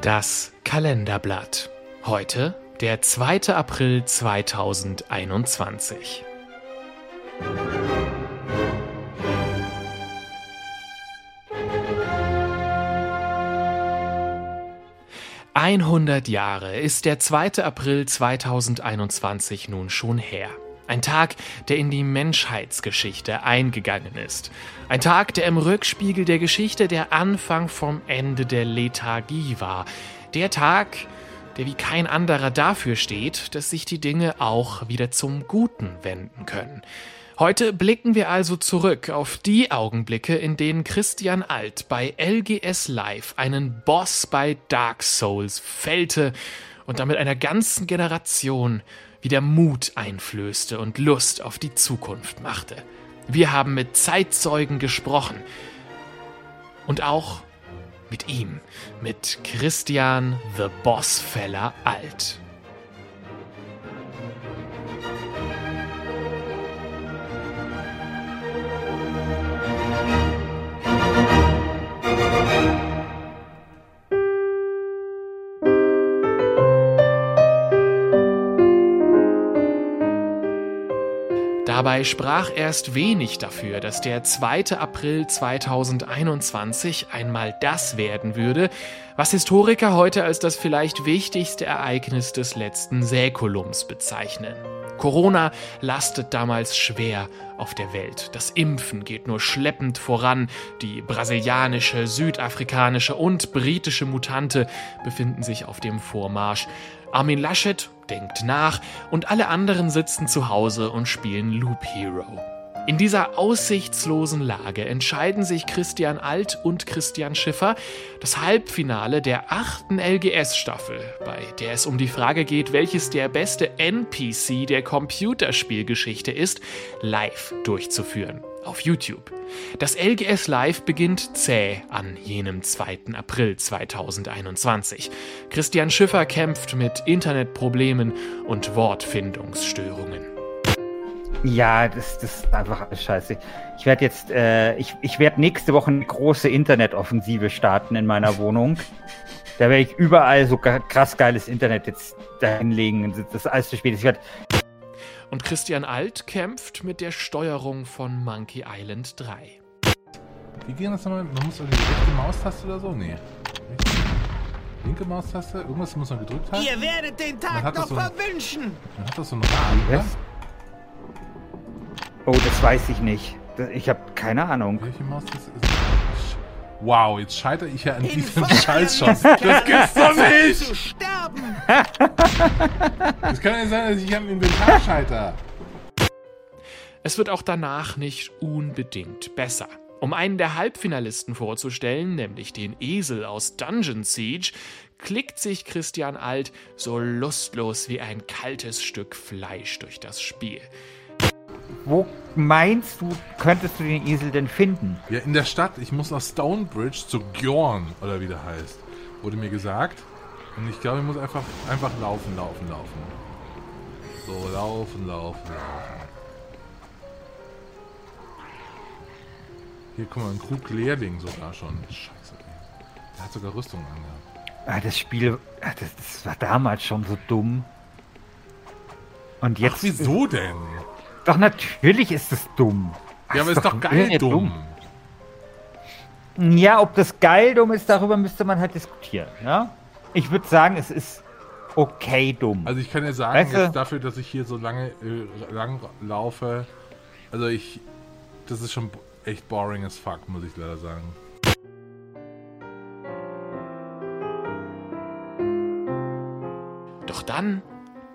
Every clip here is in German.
Das Kalenderblatt. Heute der 2. April 2021. 100 Jahre ist der 2. April 2021 nun schon her. Ein Tag, der in die Menschheitsgeschichte eingegangen ist. Ein Tag, der im Rückspiegel der Geschichte der Anfang vom Ende der Lethargie war. Der Tag, der wie kein anderer dafür steht, dass sich die Dinge auch wieder zum Guten wenden können. Heute blicken wir also zurück auf die Augenblicke, in denen Christian Alt bei LGS Live einen Boss bei Dark Souls fällte und damit einer ganzen Generation wieder Mut einflößte und Lust auf die Zukunft machte. Wir haben mit Zeitzeugen gesprochen und auch mit ihm, mit Christian The Bossfeller Alt. Dabei sprach erst wenig dafür, dass der 2. April 2021 einmal das werden würde, was Historiker heute als das vielleicht wichtigste Ereignis des letzten Säkulums bezeichnen. Corona lastet damals schwer auf der Welt. Das Impfen geht nur schleppend voran. Die brasilianische, südafrikanische und britische Mutante befinden sich auf dem Vormarsch. Armin Laschet denkt nach und alle anderen sitzen zu Hause und spielen Loop Hero. In dieser aussichtslosen Lage entscheiden sich Christian Alt und Christian Schiffer, das Halbfinale der achten LGS-Staffel, bei der es um die Frage geht, welches der beste NPC der Computerspielgeschichte ist, live durchzuführen. Auf YouTube. Das LGS Live beginnt zäh an jenem 2. April 2021. Christian Schiffer kämpft mit Internetproblemen und Wortfindungsstörungen. Ja, das, das ist einfach alles scheiße. Ich werde jetzt, äh, ich, ich werde nächste Woche eine große Internetoffensive starten in meiner Wohnung. Da werde ich überall so krass geiles Internet jetzt dahinlegen. Das ist alles zu spät. Ich werde und Christian Alt kämpft mit der Steuerung von Monkey Island 3. Wie ging das nochmal? Man muss irgendwie die rechte Maustaste oder so? Nee. Linke Maustaste? Irgendwas muss man gedrückt haben? Ihr werdet den Tag noch so verwünschen! Man hat das so einen Rahmen, oder? Oh, das weiß ich nicht. Ich habe keine Ahnung. Welche Maus das ist? Wow, jetzt scheitere ich ja an In diesem Scheißschuss. Das gibt's doch nicht! Das kann ja sein, dass ich am Inventar scheiter. Es wird auch danach nicht unbedingt besser. Um einen der Halbfinalisten vorzustellen, nämlich den Esel aus Dungeon Siege, klickt sich Christian Alt so lustlos wie ein kaltes Stück Fleisch durch das Spiel. Wo meinst du, könntest du den Esel denn finden? Ja, in der Stadt. Ich muss nach Stonebridge zu Gjorn, oder wie der heißt. Wurde mir gesagt. Und ich glaube, ich muss einfach, einfach laufen, laufen, laufen. So, laufen, laufen, laufen. Hier, guck mal, ein Krug Lehrling sogar schon. Scheiße, ey. Der hat sogar Rüstung angehabt. Ah, das Spiel, ah, das, das war damals schon so dumm. Und jetzt. Ach, wieso denn? Doch natürlich ist es dumm. Ja, aber ist doch, doch geil dumm. dumm. Ja, ob das geil dumm ist, darüber müsste man halt diskutieren. Ja? Ich würde sagen, es ist okay dumm. Also ich kann ja sagen, weißt du? jetzt dafür, dass ich hier so lange äh, lang laufe, also ich, das ist schon echt boring as fuck, muss ich leider sagen. Doch dann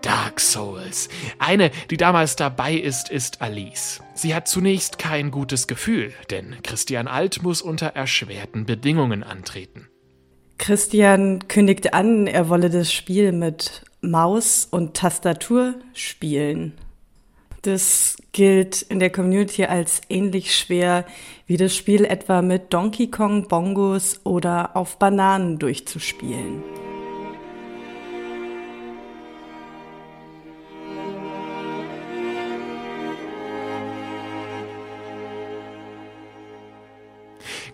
Dark Souls. Eine, die damals dabei ist, ist Alice. Sie hat zunächst kein gutes Gefühl, denn Christian Alt muss unter erschwerten Bedingungen antreten. Christian kündigte an, er wolle das Spiel mit Maus und Tastatur spielen. Das gilt in der Community als ähnlich schwer wie das Spiel etwa mit Donkey Kong Bongos oder auf Bananen durchzuspielen.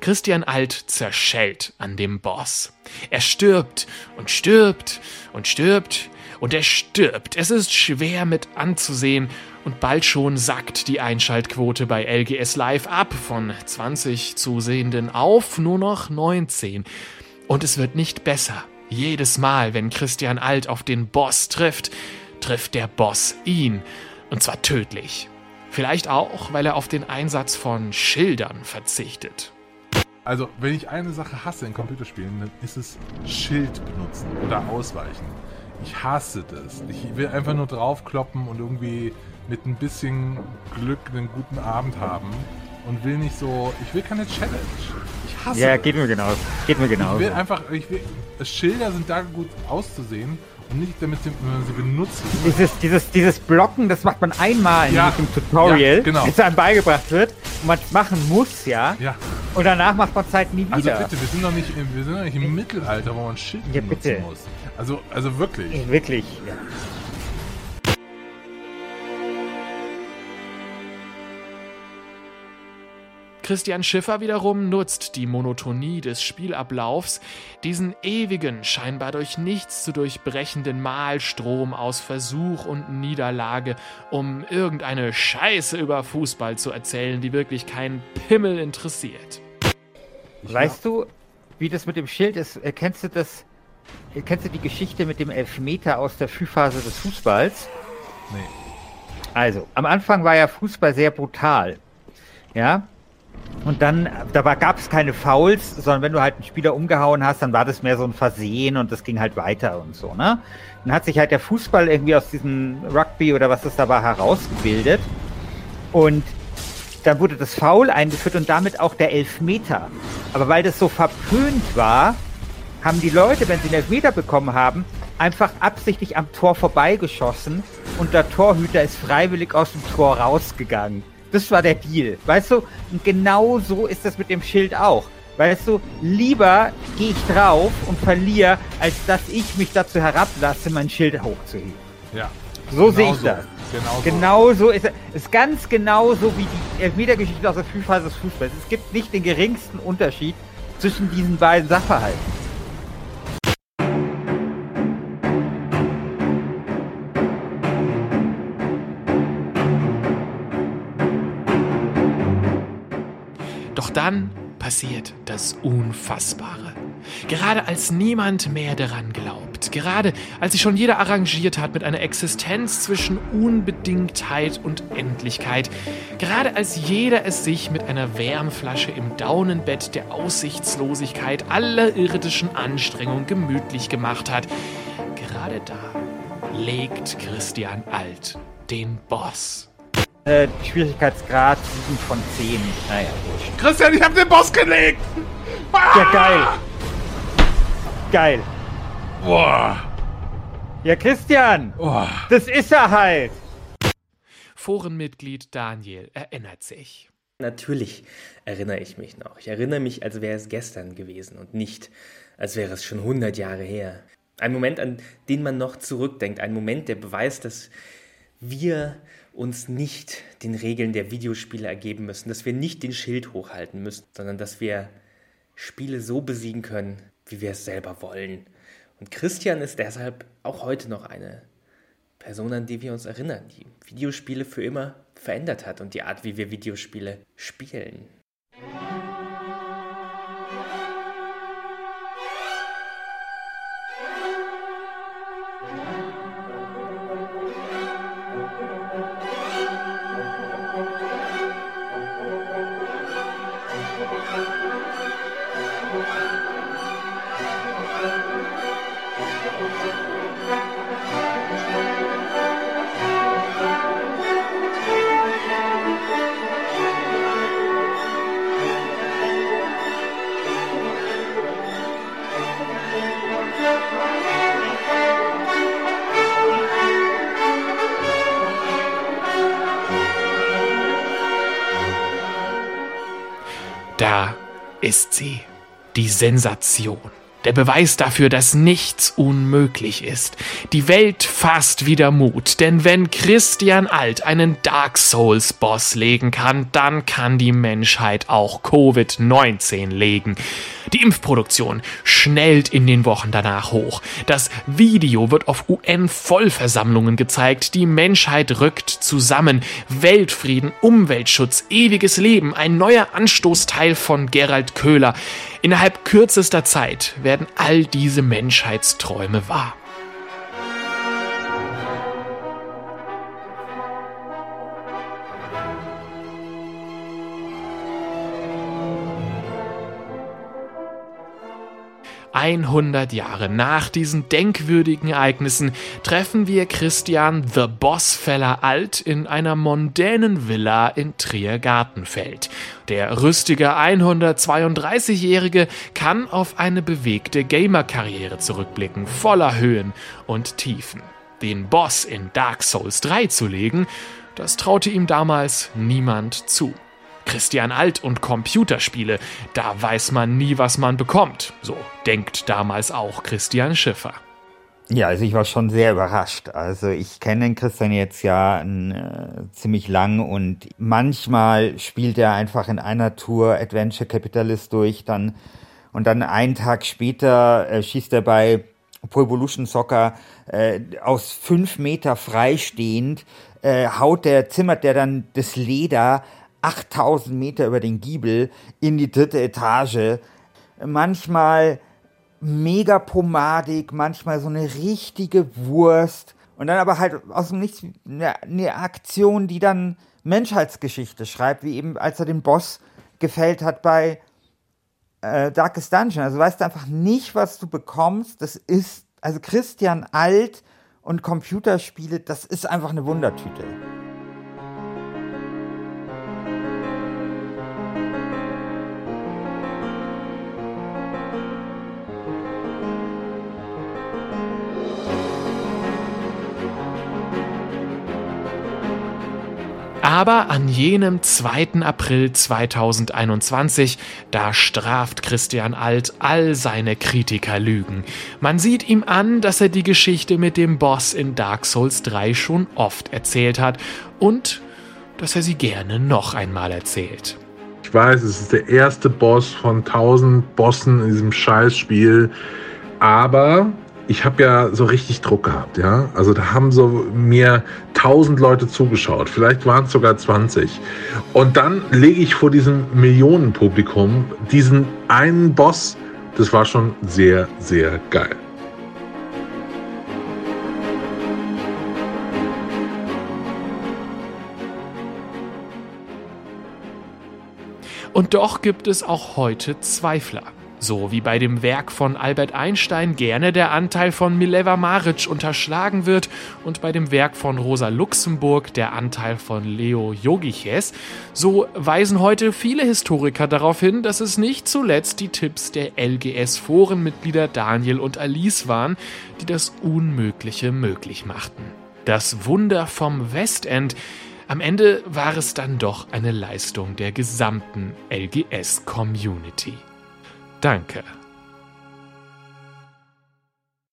Christian Alt zerschellt an dem Boss. Er stirbt und stirbt und stirbt und er stirbt. Es ist schwer mit anzusehen und bald schon sackt die Einschaltquote bei LGS Live ab von 20 Zusehenden auf nur noch 19. Und es wird nicht besser. Jedes Mal, wenn Christian Alt auf den Boss trifft, trifft der Boss ihn. Und zwar tödlich. Vielleicht auch, weil er auf den Einsatz von Schildern verzichtet. Also, wenn ich eine Sache hasse in Computerspielen, dann ist es Schild benutzen oder ausweichen. Ich hasse das. Ich will einfach nur draufkloppen und irgendwie mit ein bisschen Glück einen guten Abend haben und will nicht so. Ich will keine Challenge. Ich hasse Ja, geht mir genau. Geht mir genau. Ich will einfach. Ich will, Schilder sind da gut auszusehen und nicht damit sie, man sie benutzt. Dieses, dieses, dieses Blocken, das macht man einmal in Ja. diesem Tutorial, Ja, genau. bis einem beigebracht wird und man es machen muss, ja. Ja. Und danach macht man es halt nie Also wieder. bitte, wir sind doch nicht, im- wir sind doch nicht im Mittelalter, wo man Schild Ja, benutzen bitte. muss. Also, also wirklich. Wirklich. Ja. Christian Schiffer wiederum nutzt die Monotonie des Spielablaufs, diesen ewigen, scheinbar durch nichts zu durchbrechenden Mahlstrom aus Versuch und Niederlage, um irgendeine Scheiße über Fußball zu erzählen, die wirklich keinen Pimmel interessiert. Weißt du, wie das mit dem Schild ist? Äh, Kennst du das? Kennst du die Geschichte mit dem Elfmeter aus der Frühphase des Fußballs? Nee. Also, am Anfang war ja Fußball sehr brutal. Ja? Und dann, dabei gab es keine Fouls, sondern wenn du halt einen Spieler umgehauen hast, dann war das mehr so ein Versehen und das ging halt weiter und so, ne? Dann hat sich halt der Fußball irgendwie aus diesem Rugby oder was das da war herausgebildet. Und dann wurde das Foul eingeführt und damit auch der Elfmeter. Aber weil das so verpönt war, haben die Leute, wenn sie einen Elfmeter bekommen haben, einfach absichtlich am Tor vorbeigeschossen und der Torhüter ist freiwillig aus dem Tor rausgegangen. Das war der Deal, weißt du? Und genau so ist das mit dem Schild auch. Weißt du, lieber gehe ich drauf und verliere, als dass ich mich dazu herablasse, mein Schild hochzuheben. Ja. So sehe ich so. das. Genau so. Genau so ist es. Ist ganz genau so wie die Elfmetergeschichte aus der Frühphase des Fußballs. Es gibt nicht den geringsten Unterschied zwischen diesen beiden Sachverhalten. Doch dann passiert das Unfassbare. Gerade als niemand mehr daran glaubt, gerade als sich schon jeder arrangiert hat mit einer Existenz zwischen Unbedingtheit und Endlichkeit, gerade als jeder es sich mit einer Wärmflasche im Daunenbett der Aussichtslosigkeit aller irdischen Anstrengung gemütlich gemacht hat, gerade da legt Christian Alt den Boss. Äh, Schwierigkeitsgrad 7 von 10. Naja, wurscht. Christian, ich hab den Boss gelegt! Ja, geil. Geil. Boah. Ja, Christian, Boah. das ist er halt. Forenmitglied Daniel erinnert sich. Natürlich erinnere ich mich noch. Ich erinnere mich, als wäre es gestern gewesen und nicht, als wäre es schon 100 Jahre her. Ein Moment, an den man noch zurückdenkt. Ein Moment, der beweist, dass wir uns nicht den Regeln der Videospiele ergeben müssen, dass wir nicht den Schild hochhalten müssen, sondern dass wir Spiele so besiegen können, wie wir es selber wollen. Und Christian ist deshalb auch heute noch eine Person, an die wir uns erinnern, die Videospiele für immer verändert hat und die Art, wie wir Videospiele spielen. Ist sie, die Sensation, Der Beweis dafür, dass nichts unmöglich ist. Die Welt fasst wieder Mut, denn wenn Christian Alt einen Dark Souls Boss legen kann, dann kann die Menschheit auch Covid-19 legen. Die Impfproduktion schnellt in den Wochen danach hoch. Das Video wird auf UN-Vollversammlungen gezeigt. Die Menschheit rückt zusammen. Weltfrieden, Umweltschutz, ewiges Leben, ein neuer Anstoßteil von Gerald Köhler. Innerhalb kürzester Zeit werden all diese Menschheitsträume wahr. 100 Jahre nach diesen denkwürdigen Ereignissen treffen wir Christian The Bossfeller Alt in einer mondänen Villa in Trier-Gartenfeld. Der rüstige 132-Jährige kann auf eine bewegte Gamer-Karriere zurückblicken, voller Höhen und Tiefen. Den Boss in Dark Souls 3 zu legen, das traute ihm damals niemand zu. Christian Alt und Computerspiele, da weiß man nie, was man bekommt. So denkt damals auch Christian Schiffer. Ja, also ich war schon sehr überrascht. Also ich kenne den Christian jetzt ja äh, ziemlich lang und manchmal spielt er einfach in einer Tour Adventure Capitalist durch, dann und dann einen Tag später äh, schießt er bei Pro Evolution Soccer äh, aus fünf Meter freistehend, äh, haut der, zimmert der dann das Leder 8000 Meter über den Giebel in die dritte Etage. Manchmal mega pomadig, manchmal so eine richtige Wurst. Und dann aber halt aus dem Nichts eine, eine Aktion, die dann Menschheitsgeschichte schreibt, wie eben als er den Boss gefällt hat bei äh, Darkest Dungeon. Also weißt du einfach nicht, was du bekommst. Das ist, also Christian Alt und Computerspiele, das ist einfach eine Wundertüte. Aber an jenem 2. April 2021, da straft Christian Alt all seine Kritikerlügen. Man sieht ihm an, dass er die Geschichte mit dem Boss in Dark Souls 3 schon oft erzählt hat und dass er sie gerne noch einmal erzählt. Ich weiß, es ist der erste Boss von 1000 Bossen in diesem Scheißspiel, aber ich habe ja so richtig Druck gehabt, ja. Also da haben so mir tausend Leute zugeschaut, vielleicht waren es sogar 20. Und dann lege ich vor diesem Millionenpublikum diesen einen Boss. Das war schon sehr, sehr geil. Und doch gibt es auch heute Zweifler. So wie bei dem Werk von Albert Einstein gerne der Anteil von Mileva Maric unterschlagen wird und bei dem Werk von Rosa Luxemburg der Anteil von Leo Jogiches, so weisen heute viele Historiker darauf hin, dass es nicht zuletzt die Tipps der LGS-Forenmitglieder Daniel und Alice waren, die das Unmögliche möglich machten. Das Wunder vom Westend am Ende war es dann doch eine Leistung der gesamten LGS-Community. Danke.